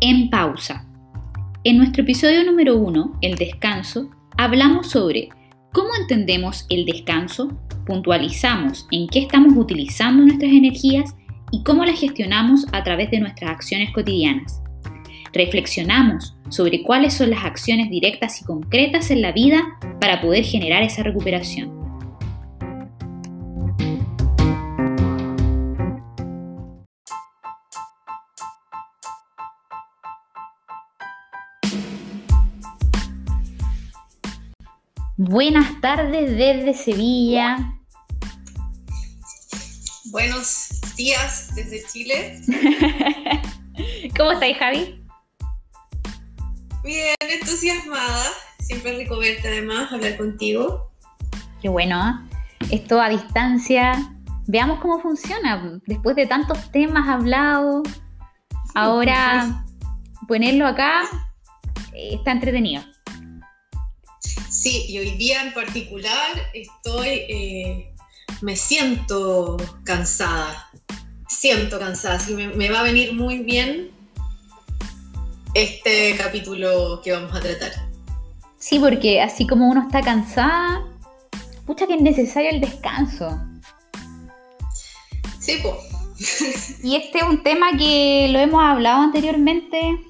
En pausa. En nuestro episodio número uno, el descanso, hablamos sobre cómo entendemos el descanso, puntualizamos en qué estamos utilizando nuestras energías y cómo las gestionamos a través de nuestras acciones cotidianas. Reflexionamos sobre cuáles son las acciones directas y concretas en la vida para poder generar esa recuperación. Buenas tardes desde Sevilla. Buenos días desde Chile. ¿Cómo estáis, Javi? Bien, entusiasmada. Siempre rico verte además, hablar contigo. Qué bueno. ¿eh? Esto a distancia. Veamos cómo funciona. Después de tantos temas hablados, ahora ponerlo acá eh, está entretenido. Sí, y hoy día en particular estoy, eh, me siento cansada, siento cansada, así me, me va a venir muy bien este capítulo que vamos a tratar. Sí, porque así como uno está cansada, pucha que es necesario el descanso. Sí, pues. Y este es un tema que lo hemos hablado anteriormente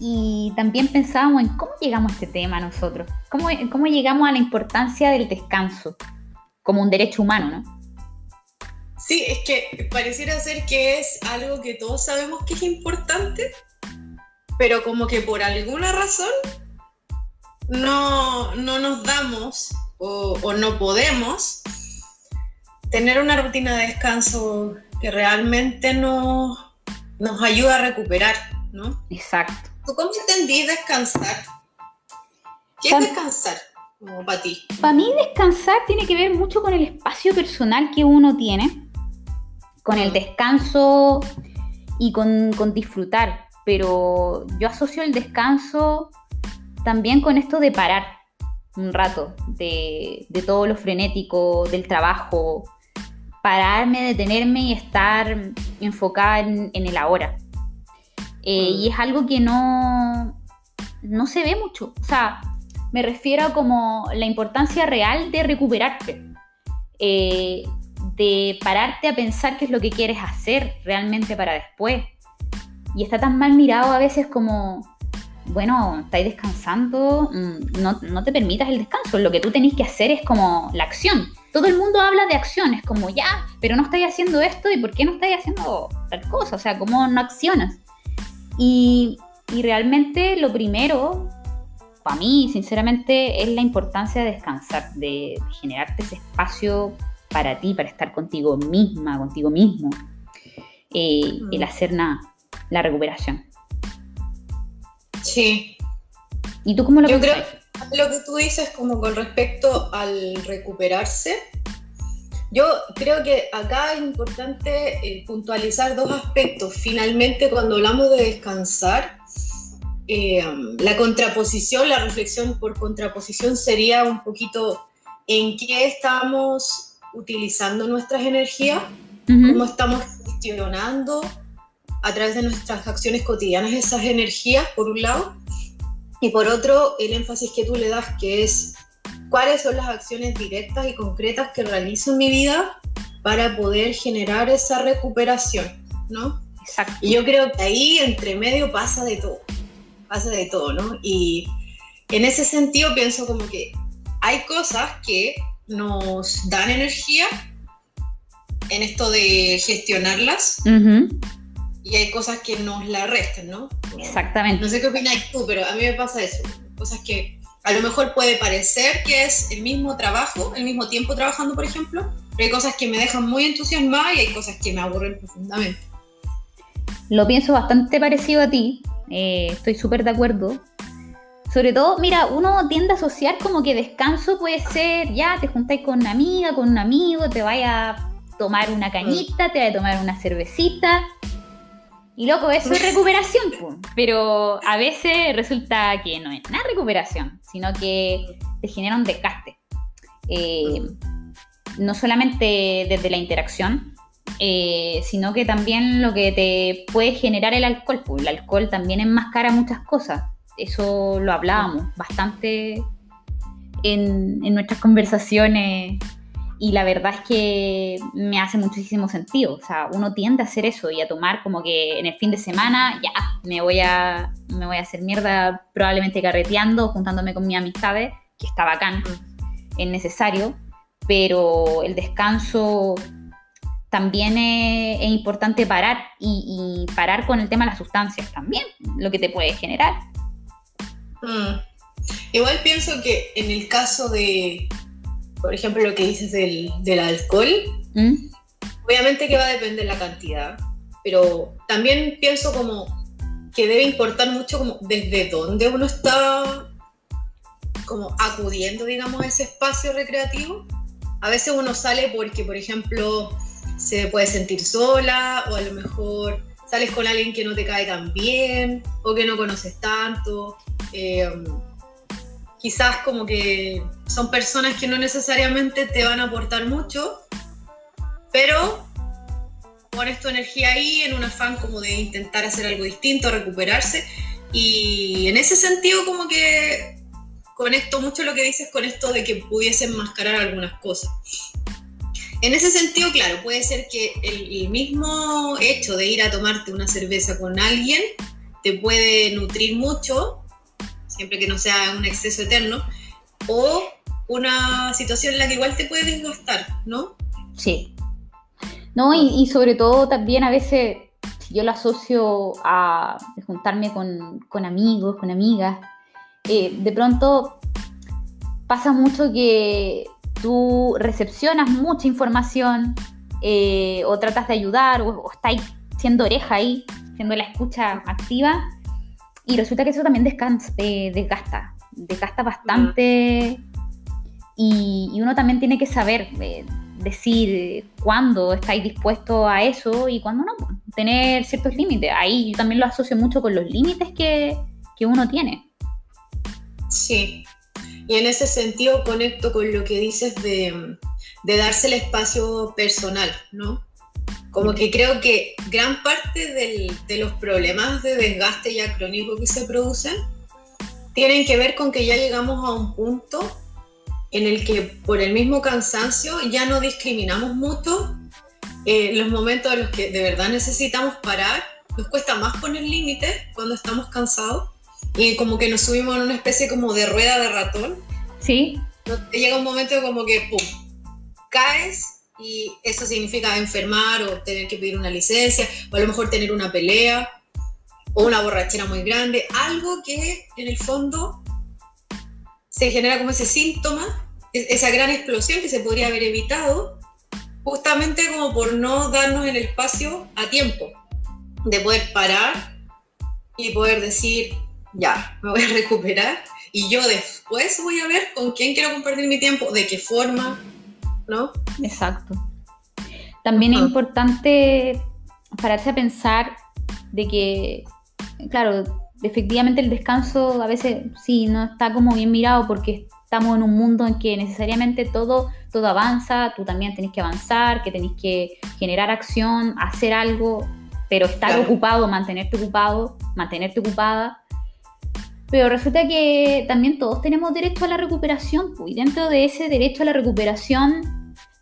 y también pensábamos en cómo llegamos a este tema nosotros, cómo, cómo llegamos a la importancia del descanso como un derecho humano, ¿no? Sí, es que pareciera ser que es algo que todos sabemos que es importante, pero como que por alguna razón no, no nos damos o, o no podemos tener una rutina de descanso que realmente nos, nos ayuda a recuperar, ¿no? Exacto. ¿Tú cómo entendí descansar? ¿Qué es descansar como para ti? Para mí descansar tiene que ver mucho con el espacio personal que uno tiene, con el descanso y con, con disfrutar, pero yo asocio el descanso también con esto de parar un rato de, de todo lo frenético del trabajo, pararme, detenerme y estar enfocada en, en el ahora. Eh. Y es algo que no, no se ve mucho. O sea, me refiero a como la importancia real de recuperarte, eh, de pararte a pensar qué es lo que quieres hacer realmente para después. Y está tan mal mirado a veces como, bueno, estáis descansando, mm, no, no te permitas el descanso, lo que tú tenés que hacer es como la acción. Todo el mundo habla de acciones, como ya, pero no estáis haciendo esto y por qué no estáis haciendo tal cosa, o sea, ¿cómo no accionas? Y, y realmente lo primero, para mí, sinceramente, es la importancia de descansar, de, de generarte ese espacio para ti, para estar contigo misma, contigo mismo. Eh, Mm. El hacer nada, la recuperación. Sí, ¿Y tú cómo lo Yo pensás? creo lo que tú dices como con respecto al recuperarse, yo creo que acá es importante eh, puntualizar dos aspectos. Finalmente, cuando hablamos de descansar, eh, la contraposición, la reflexión por contraposición sería un poquito en qué estamos utilizando nuestras energías, Ujú. cómo estamos gestionando a través de nuestras acciones cotidianas esas energías, por un lado, y por otro, el énfasis que tú le das, que es cuáles son las acciones directas y concretas que realizo en mi vida para poder generar esa recuperación, ¿no? Exacto. Y yo creo que ahí entre medio pasa de todo, pasa de todo, ¿no? Y en ese sentido pienso como que hay cosas que nos dan energía en esto de gestionarlas Ujú. y hay cosas que nos la restan, ¿no? Exactamente. No sé qué opinas tú, pero a mí me pasa eso. Cosas que a lo mejor puede parecer que es el mismo trabajo, el mismo tiempo trabajando, por ejemplo, pero hay cosas que me dejan muy entusiasmada y hay cosas que me aburren profundamente. Lo pienso bastante parecido a ti. eh, estoy súper de acuerdo. Sobre todo, mira, uno tiende a asociar como que descanso puede ser, ya te juntáis con una amiga, con un amigo, te vaya a tomar una cañita, te vaya a tomar una cervecita. Y loco, eso es recuperación, pero a veces resulta que no es nada recuperación, sino que te genera un desgaste. Eh, no solamente desde la interacción, eh, sino que también lo que te puede generar el alcohol. Pues el alcohol también enmascara muchas cosas. Eso lo hablábamos bastante en, en nuestras conversaciones y la verdad es que me hace muchísimo sentido. O sea, uno tiende a hacer eso y a tomar como que en el fin de semana ya me voy a, me voy a hacer mierda probablemente carreteando, juntándome con mis amistades, que está bacán, es necesario, pero el descanso también es, importante parar y, parar con el tema de las sustancias también, lo que te puede generar. Mm. Igual pienso que en el caso de, por ejemplo, lo que dices del, alcohol, ¿Mm? obviamente que va a depender la cantidad, pero también pienso como que debe importar mucho como desde dónde uno está como acudiendo, digamos, a ese espacio recreativo. A veces uno sale porque, por ejemplo, se puede sentir sola o a lo mejor sales con alguien que no te cae tan bien o que no conoces tanto. Eh, quizás como que son personas que no necesariamente te van a aportar mucho, pero pones tu energía ahí en un afán como de intentar hacer algo distinto, recuperarse. Y en ese sentido como que conecto mucho lo que dices con esto de que pudiesen mascarar algunas cosas. En ese sentido, claro, puede ser que el, mismo hecho de ir a tomarte una cerveza con alguien te puede nutrir mucho siempre que no sea un exceso eterno, o una situación en la que igual te puede desgastar, ¿no? Sí. No, y, sobre todo también a veces yo lo asocio a juntarme con, amigos, con amigas, eh, de pronto pasa mucho que tú recepcionas mucha información eh, o tratas de ayudar o, o estás siendo oreja ahí, siendo la escucha activa y resulta que eso también descansa, eh, desgasta, desgasta bastante. Y, uno también tiene que saber eh, decir cuándo estáis dispuesto a eso y cuándo no. Pues, tener ciertos límites. Ahí yo también lo asocio mucho con los límites que, que uno tiene. Sí. Y en ese sentido conecto con lo que dices de, de darse el espacio personal, ¿no? Como que creo que gran parte de los problemas de desgaste ya crónico que se producen tienen que ver con que ya llegamos a un punto en el que por el mismo cansancio ya no discriminamos mucho eh, los momentos en los que de verdad necesitamos parar. Nos cuesta más poner límites cuando estamos cansados y como que nos subimos en una especie como de rueda de ratón. Sí. Llega un momento como que, ¡pum!, caes y eso significa enfermar o tener que pedir una licencia o a lo mejor tener una pelea o una borrachera muy grande, algo que en el fondo se genera como ese síntoma, e-, esa gran explosión que se podría haber evitado justamente como por no darnos el espacio a tiempo de poder parar y poder decir, ya, me voy a recuperar y yo después voy a ver con quién quiero compartir mi tiempo, de qué forma, ¿no? Exacto. También es importante pararse a pensar de que, claro, efectivamente el descanso a veces sí no está como bien mirado porque estamos en un mundo en que necesariamente todo, todo avanza, tú también tenés que avanzar, que tenés que generar acción, hacer algo, pero estar ocupado, mantenerte ocupado, mantenerte ocupada. Pero resulta que también todos tenemos derecho a la recuperación, pues, y dentro de ese derecho a la recuperación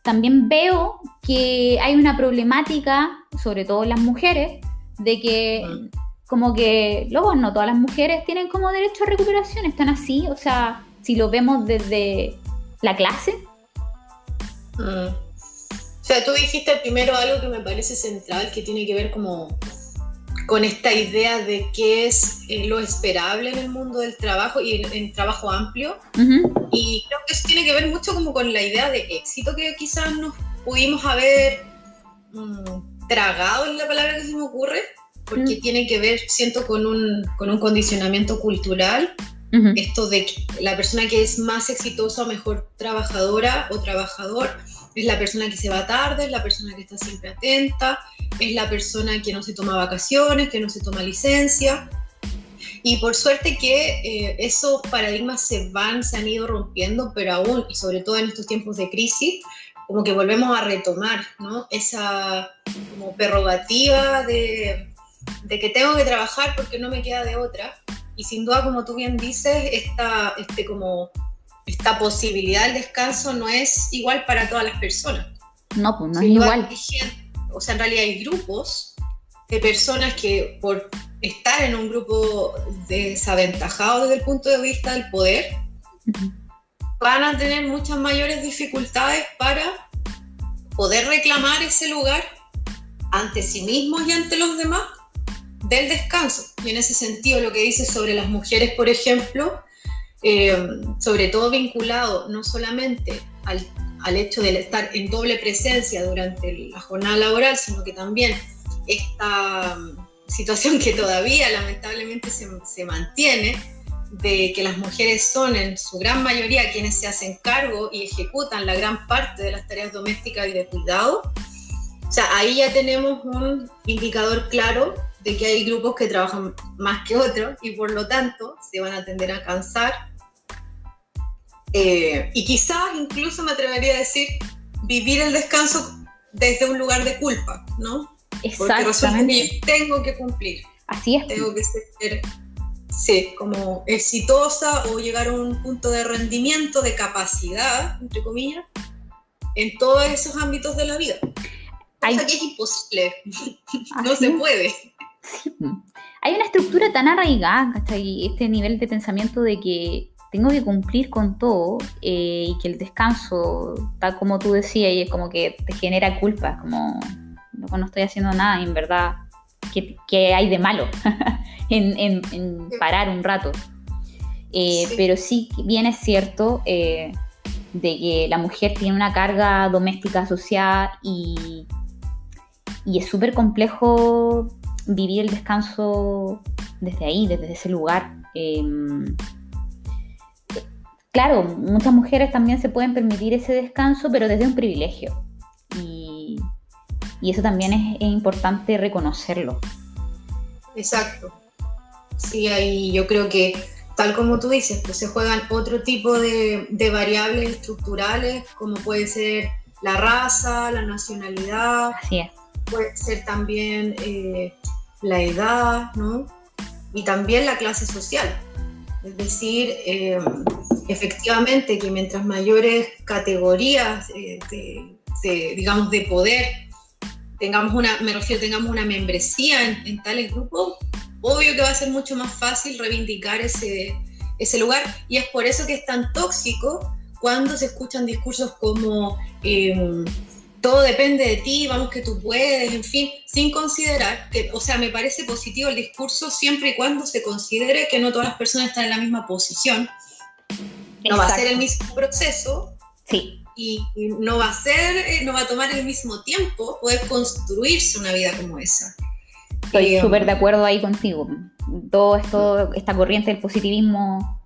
también veo que hay una problemática, sobre todo en las mujeres, de que como que luego no todas las mujeres tienen como derecho a recuperación, están así, o sea, si lo vemos desde la clase. Mm. O sea, tú dijiste primero algo que me parece central, que tiene que ver como con esta idea de qué es eh, lo esperable en el mundo del trabajo y en trabajo amplio. Y creo que eso tiene que ver mucho como con la idea de éxito que quizás nos pudimos haber mm, tragado, en la palabra que se me ocurre, porque tiene que ver, siento, con un, con un condicionamiento cultural. Esto de que la persona que es más exitosa o mejor trabajadora o trabajador es la persona que se va tarde, es la persona que está siempre atenta, es la persona que no se toma vacaciones, que no se toma licencia. Y por suerte que eh, esos paradigmas se van, se han ido rompiendo, pero aún, y sobre todo en estos tiempos de crisis, como que volvemos a retomar ¿no? esa, como prerrogativa de, de, que tengo que trabajar porque no me queda de otra. Y sin duda, como tú bien dices, esta, este, como, esta posibilidad del descanso no es igual para todas las personas. No, pues no es igual. o sea, en realidad hay grupos de personas que por estar en un grupo desaventajado desde el punto de vista del poder, van a tener muchas mayores dificultades para poder reclamar ese lugar ante sí mismos y ante los demás del descanso. Y en ese sentido, lo que dice sobre las mujeres, por ejemplo, eh, sobre todo vinculado no solamente al, al, hecho de estar en doble presencia durante la jornada laboral, sino que también esta mm, situación que todavía lamentablemente se, se mantiene, de que las mujeres son en su gran mayoría quienes se hacen cargo y ejecutan la gran parte de las tareas domésticas y de cuidado. O sea, ahí ya tenemos un indicador claro de que hay grupos que trabajan más que otros y por lo tanto se van a tender a cansar. Eh, y quizás incluso me atrevería a decir vivir el descanso desde un lugar de culpa, ¿no? Exactamente. Porque tengo que cumplir. Así es. Tengo que ser sí, como exitosa o llegar a un punto de rendimiento, de capacidad, entre comillas, en todos esos ámbitos de la vida. Hay... que es imposible, no se puede. Hay una estructura tan arraigada, hasta Este nivel de pensamiento de que tengo que cumplir con todo eh, y que el descanso, tal como tú decías, y es como que te genera culpa, como no, estoy haciendo nada, en verdad, ¿qué, hay de malo en, parar un rato? Eh, pero sí bien es cierto eh, de que la mujer tiene una carga doméstica asociada y, y es súper complejo vivir el descanso desde ahí, desde ese lugar. Em, claro, muchas mujeres también se pueden permitir ese descanso, pero desde un privilegio. Y, eso también es, importante reconocerlo. Exacto. Sí, ahí yo creo que, tal como tú dices, pues se juegan otro tipo de, variables estructurales, como puede ser la raza, la nacionalidad. Así es. Puede ser también eh, la edad, ¿no? Y también la clase social. Es decir, eh, efectivamente que mientras mayores categorías eh, de, digamos, de poder tengamos una, me refiero, tengamos una membresía en, tales grupos, obvio que va a ser mucho más fácil reivindicar ese, ese lugar y es por eso que es tan tóxico cuando se escuchan discursos como eh, todo depende de ti, vamos que tú puedes, en fin, sin considerar que, o sea, me parece positivo el discurso siempre y cuando se considere que no todas las personas están en la misma posición. No va a ser el mismo proceso. Sí. Y, no va a ser, eh, no va a tomar el mismo tiempo poder construirse una vida como esa. Estoy eh, súper de acuerdo ahí contigo. Todo esto, esta corriente del positivismo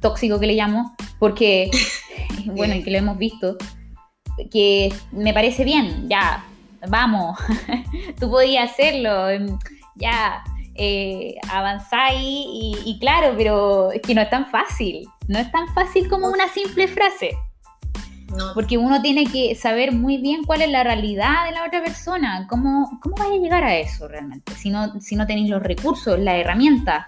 tóxico que le llamo, porque, bueno, y que lo hemos visto, que me parece bien, ya, vamos, tú podías hacerlo, em, ya, eh, avanzáis y, claro, pero es que no es tan fácil, no es tan fácil como una simple frase. Porque uno tiene que saber muy bien cuál es la realidad de la otra persona, cómo, cómo vais a llegar a eso realmente, si no, si no tenéis los recursos, la herramienta,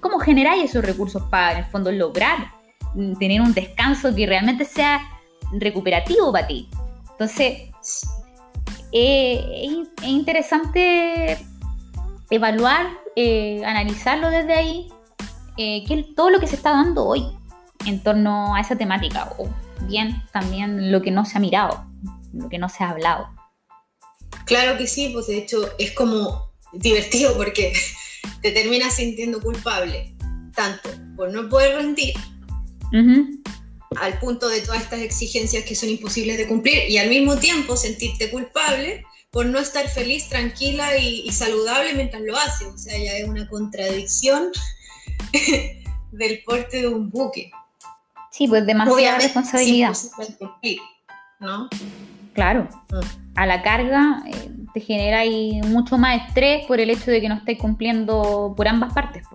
cómo generáis esos recursos para en el fondo lograr mm, tener un descanso que realmente sea recuperativo para ti. Entonces, eh, es, interesante evaluar, eh, analizarlo desde ahí, eh, que todo lo que se está dando hoy en torno a esa temática, o bien también lo que no se ha mirado, lo que no se ha hablado. Claro que sí, pues de hecho es como divertido porque te terminas sintiendo culpable, tanto por no poder rendir, al punto de todas estas exigencias que son imposibles de cumplir y al mismo tiempo sentirte culpable por no estar feliz, tranquila y, saludable mientras lo haces. O sea, ya es una contradicción del porte de un buque. Sí, pues demasiada responsabilidad. Cumplir, ¿no? Claro. Mm. A la carga eh, te genera ahí mucho más estrés por el hecho de que no estés cumpliendo por ambas partes.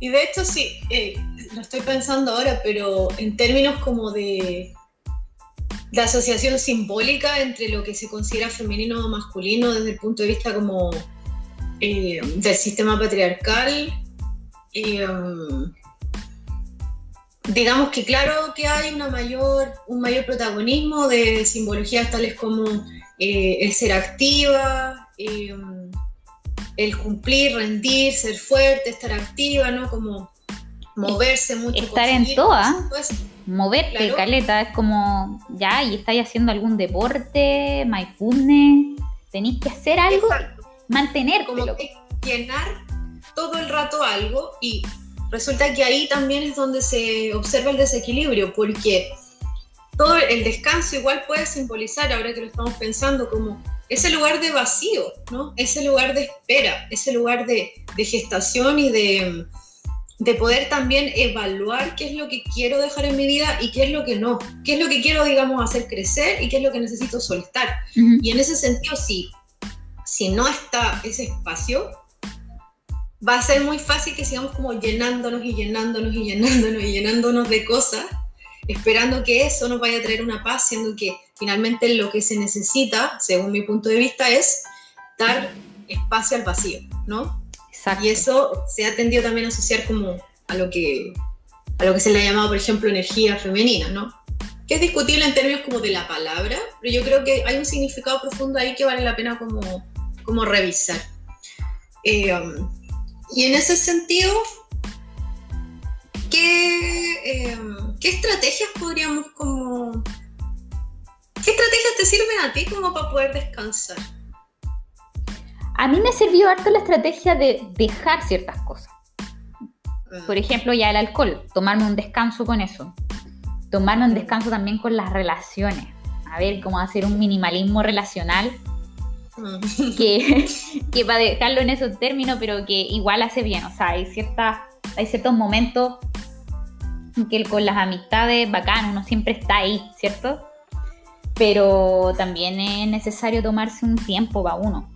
Y de hecho sí, eh, lo estoy pensando ahora, pero en términos como de, la asociación simbólica entre lo que se considera femenino o masculino desde el punto de vista como eh, del sistema patriarcal. Um, digamos que claro que hay una mayor, un mayor protagonismo de simbologías tales como eh, el ser activa, el cumplir, rendir, ser fuerte, estar activa, ¿no? Como moverse mucho. Estar en toda. Moverte, caleta, es como, ya, y estáis haciendo algún deporte, mindfulness, tenéis que hacer algo, mantenerte. Como que llenar todo el rato algo y resulta que ahí también es donde se observa el desequilibrio, porque todo el descanso igual puede simbolizar, ahora que lo estamos pensando, como ese lugar de vacío, ¿no? Ese lugar de espera, ese lugar de, de gestación y de, de poder también evaluar qué es lo que quiero dejar en mi vida y qué es lo que no, qué es lo que quiero, digamos, hacer crecer y qué es lo que necesito soltar. Y en ese sentido, sí, si no está ese espacio, va a ser muy fácil que sigamos como llenándonos y llenándonos y llenándonos y llenándonos de cosas, esperando que eso nos vaya a traer una paz, siendo que finalmente lo que se necesita, según mi punto de vista, es dar espacio al vacío, ¿no? Y eso se ha tendido también a asociar como a lo que, a lo que se le ha llamado, por ejemplo, energía femenina, ¿no? Que es discutible en términos como de la palabra, pero yo creo que hay un significado profundo ahí que vale la pena como, como revisar. Eh, um, y en ese sentido, ¿qué, eh, ¿qué estrategias podríamos como... ¿Qué estrategias te sirven a ti como para poder descansar? A mí me sirvió harto la estrategia de dejar ciertas cosas. Mm. Por ejemplo, ya el alcohol, tomarme un descanso con eso. Tomarme un descanso también con las relaciones. A ver, cómo hacer un minimalismo relacional mm. que, que para dejarlo en esos términos, pero que igual hace bien. O sea, hay, ciertas, hay ciertos momentos que con las amistades, bacán, uno siempre está ahí, ¿cierto? Pero también es necesario tomarse un tiempo para uno.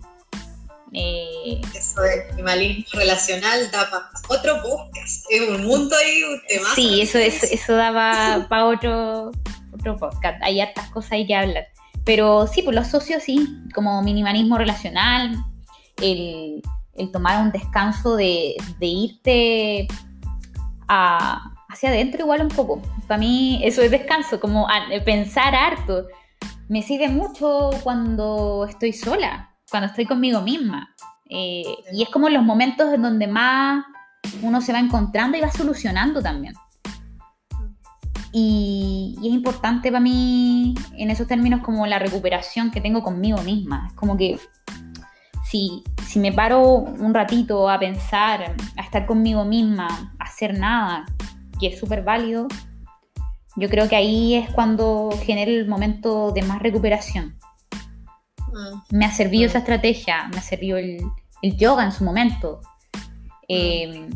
Eh, eso de animalismo relacional da para otro podcast. Es un mundo y un tema. Sí, eso, eso, eso da para otro, otro podcast. Hay hartas cosas hay que hablar. Pero sí, pues los socios sí, como minimalismo relacional, el, tomar un descanso de, irte hacia adentro igual un poco. Para mí eso es descanso, como pensar harto. Me sirve mucho cuando estoy sola cuando estoy conmigo misma. Eh, y es como los momentos en donde más uno se va encontrando y va solucionando también. Y, es importante para mí en esos términos como la recuperación que tengo conmigo misma. Es como que si, si me paro un ratito a pensar, a estar conmigo misma, a hacer nada, que es súper válido, yo creo que ahí es cuando genera el momento de más recuperación. Me ha servido esa estrategia, me ha servido el, yoga en su momento. Em,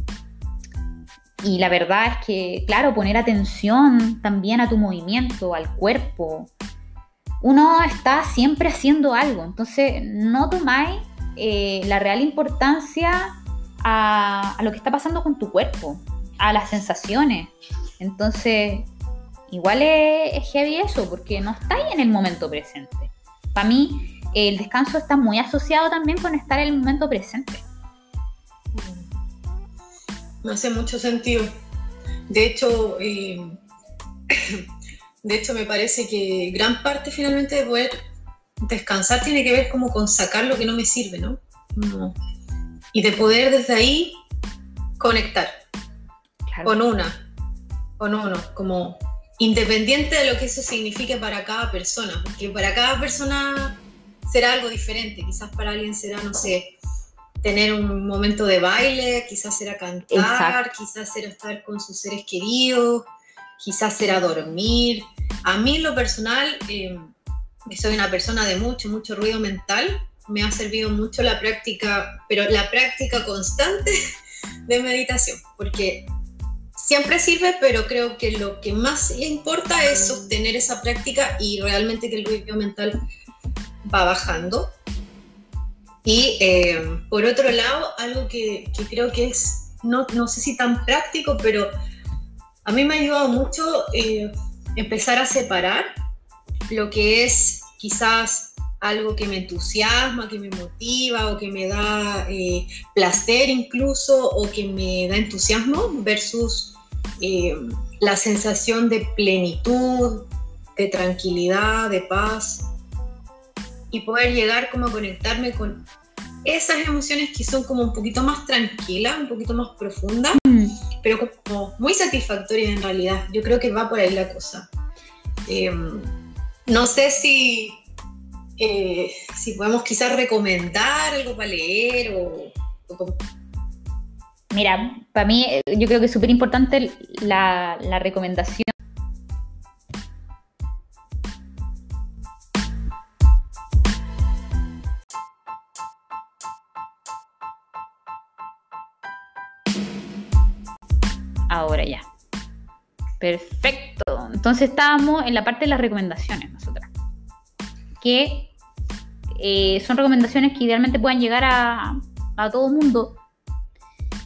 y la verdad es que, claro, poner atención también a tu movimiento, al cuerpo. Uno está siempre haciendo algo, entonces no tomáis eh, la real importancia a, lo que está pasando con tu cuerpo, a las sensaciones. Entonces, igual es, es heavy eso, porque no estáis en el momento presente. Para mí, el descanso está muy asociado también con estar en el momento presente. No hace mucho sentido. De hecho, eh, de hecho me parece que gran parte finalmente de poder descansar tiene que ver como con sacar lo que no me sirve, ¿no? y de poder desde ahí conectar con una, con uno, como independiente de lo que eso signifique para cada persona, porque para cada persona será algo diferente. Quizás para alguien será, no sé, tener un momento de baile, quizás será cantar, quizás será estar con sus seres queridos, quizás será dormir. A mí, lo personal, eh, soy una persona de mucho, mucho ruido mental. Me ha servido mucho la práctica, pero la práctica constante de meditación, porque siempre sirve, pero creo que lo que más importa es sostener esa práctica y realmente que el ruido mental va bajando. Y eh, por otro lado, algo que, creo que es, no, no, sé si tan práctico, pero a mí me ha ayudado mucho eh, empezar a separar lo que es quizás algo que me entusiasma, que me motiva o que me da eh, placer incluso o que me da entusiasmo versus eh, la sensación de plenitud, de tranquilidad, de paz y poder llegar como a conectarme con esas emociones que son como un poquito más tranquilas, un poquito más profundas, mm. pero como muy satisfactorias en realidad. Yo creo que va por ahí la cosa. Em, no sé si, eh, si podemos quizás recomendar algo para leer o, Mira, para mí eh, yo creo que es súper importante la, recomendación ahora ya. Perfecto. Entonces estábamos en la parte de las recomendaciones nosotras. Que eh, son recomendaciones que idealmente puedan llegar a, a todo mundo.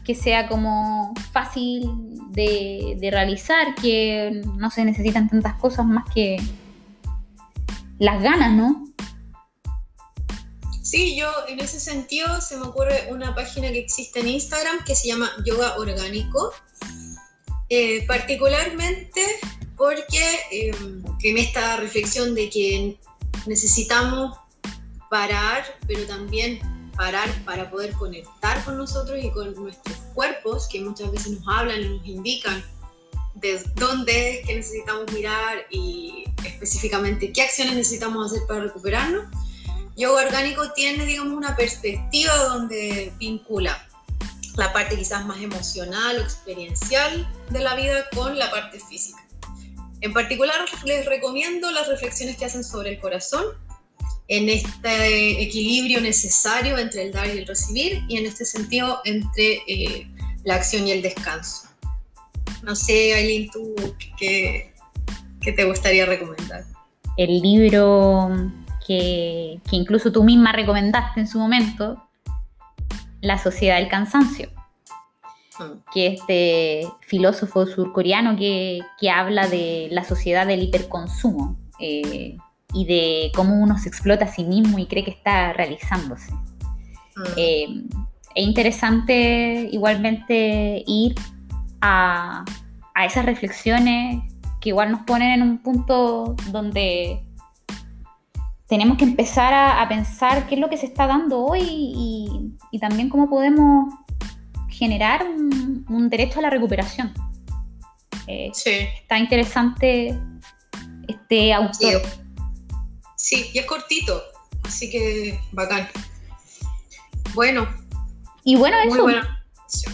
Que sea como fácil de, de realizar, que no se necesitan tantas cosas más que las ganas, ¿no? Sí, yo en ese sentido se me ocurre una página que existe en Instagram que se llama Yoga Orgánico eh, particularmente porque em, en esta reflexión de que necesitamos parar, pero también parar para poder conectar con nosotros y con nuestros cuerpos, que muchas veces nos hablan y nos indican de dónde es que necesitamos mirar y específicamente qué acciones necesitamos hacer para recuperarnos. Yoga orgánico tiene, digamos, una perspectiva donde vincula la parte quizás más emocional o experiencial de la vida con la parte física. En particular les recomiendo las reflexiones que hacen sobre el corazón, en este equilibrio necesario entre el dar y el recibir y en este sentido entre eh, la acción y el descanso. No sé, Aileen, tú qué, qué te gustaría recomendar. El libro que, que incluso tú misma recomendaste en su momento, la sociedad del cansancio, mm. que este filósofo surcoreano que, que habla de la sociedad del hiperconsumo eh, y de cómo uno se explota a sí mismo y cree que está realizándose. Mm. Eh, es interesante igualmente ir a, a esas reflexiones que igual nos ponen en un punto donde tenemos que empezar a, pensar qué es lo que se está dando hoy y, también cómo podemos generar un, derecho a la recuperación. Eh, está interesante este autor. Sí. Y es cortito, así que bacán. Bueno. Y bueno, eso.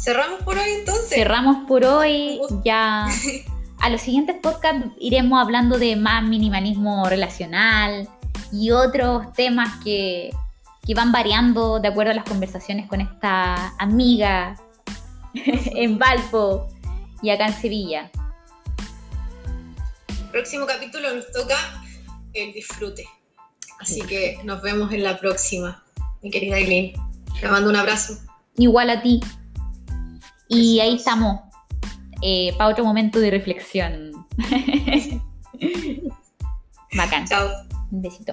Cerramos por hoy entonces. Cerramos por hoy. Ya A los siguientes podcasts iremos hablando de más minimalismo relacional y otros temas que, van variando de acuerdo a las conversaciones con esta amiga en Valpo y acá en Sevilla. Próximo capítulo nos toca el disfrute. Así que nos vemos en la próxima, mi querida Eileen. Te mando un abrazo. Igual a ti. Y ahí estamos eh, para otro momento de reflexión. Bacán. Chao. Un besito.